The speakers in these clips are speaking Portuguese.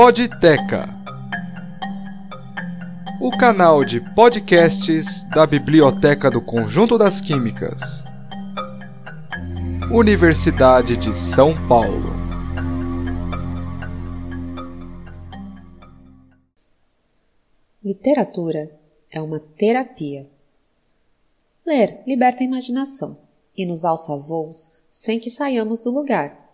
Podteca, o canal de podcasts da Biblioteca do Conjunto das Químicas, Universidade de São Paulo. Literatura é uma terapia. Ler liberta a imaginação e nos alça voos sem que saiamos do lugar.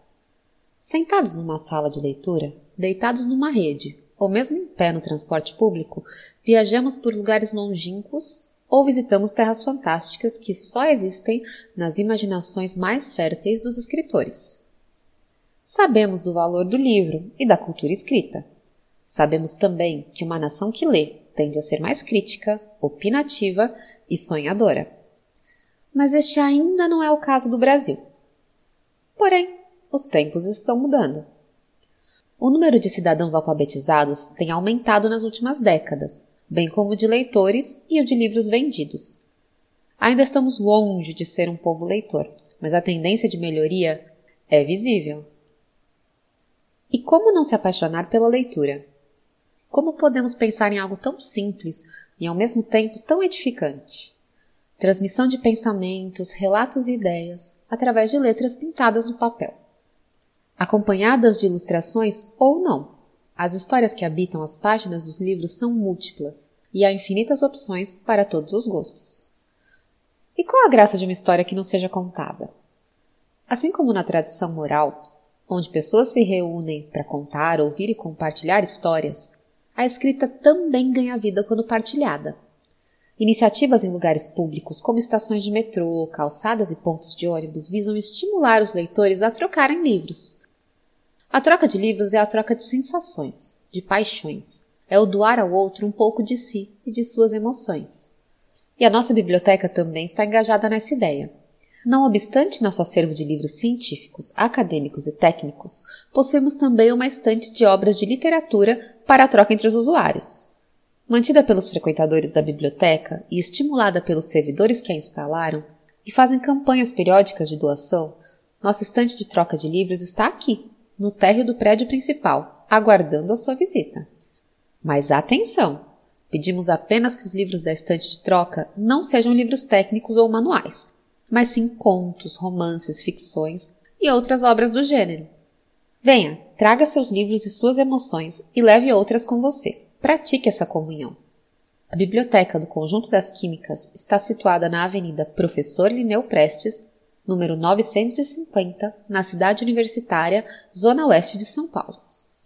Sentados numa sala de leitura, deitados numa rede, ou mesmo em pé no transporte público, viajamos por lugares longínquos ou visitamos terras fantásticas que só existem nas imaginações mais férteis dos escritores. Sabemos do valor do livro e da cultura escrita. Sabemos também que uma nação que lê tende a ser mais crítica, opinativa e sonhadora. Mas este ainda não é o caso do Brasil. Porém, os tempos estão mudando. O número de cidadãos alfabetizados tem aumentado nas últimas décadas, bem como o de leitores e o de livros vendidos. Ainda estamos longe de ser um povo leitor, mas a tendência de melhoria é visível. E como não se apaixonar pela leitura? Como podemos pensar em algo tão simples e ao mesmo tempo tão edificante? Transmissão de pensamentos, relatos e ideias através de letras pintadas no papel acompanhadas de ilustrações ou não. As histórias que habitam as páginas dos livros são múltiplas e há infinitas opções para todos os gostos. E qual a graça de uma história que não seja contada? Assim como na tradição moral, onde pessoas se reúnem para contar, ouvir e compartilhar histórias, a escrita também ganha vida quando partilhada. Iniciativas em lugares públicos, como estações de metrô, calçadas e pontos de ônibus, visam estimular os leitores a trocarem livros, a troca de livros é a troca de sensações, de paixões. É o doar ao outro um pouco de si e de suas emoções. E a nossa biblioteca também está engajada nessa ideia. Não obstante nosso acervo de livros científicos, acadêmicos e técnicos, possuímos também uma estante de obras de literatura para a troca entre os usuários. Mantida pelos frequentadores da biblioteca e estimulada pelos servidores que a instalaram e fazem campanhas periódicas de doação, nossa estante de troca de livros está aqui, no térreo do prédio principal, aguardando a sua visita. Mas atenção! Pedimos apenas que os livros da estante de troca não sejam livros técnicos ou manuais, mas sim contos, romances, ficções e outras obras do gênero. Venha, traga seus livros e suas emoções e leve outras com você. Pratique essa comunhão. A Biblioteca do Conjunto das Químicas está situada na Avenida Professor Lineu Prestes, número 950, na cidade universitária, zona oeste de São Paulo.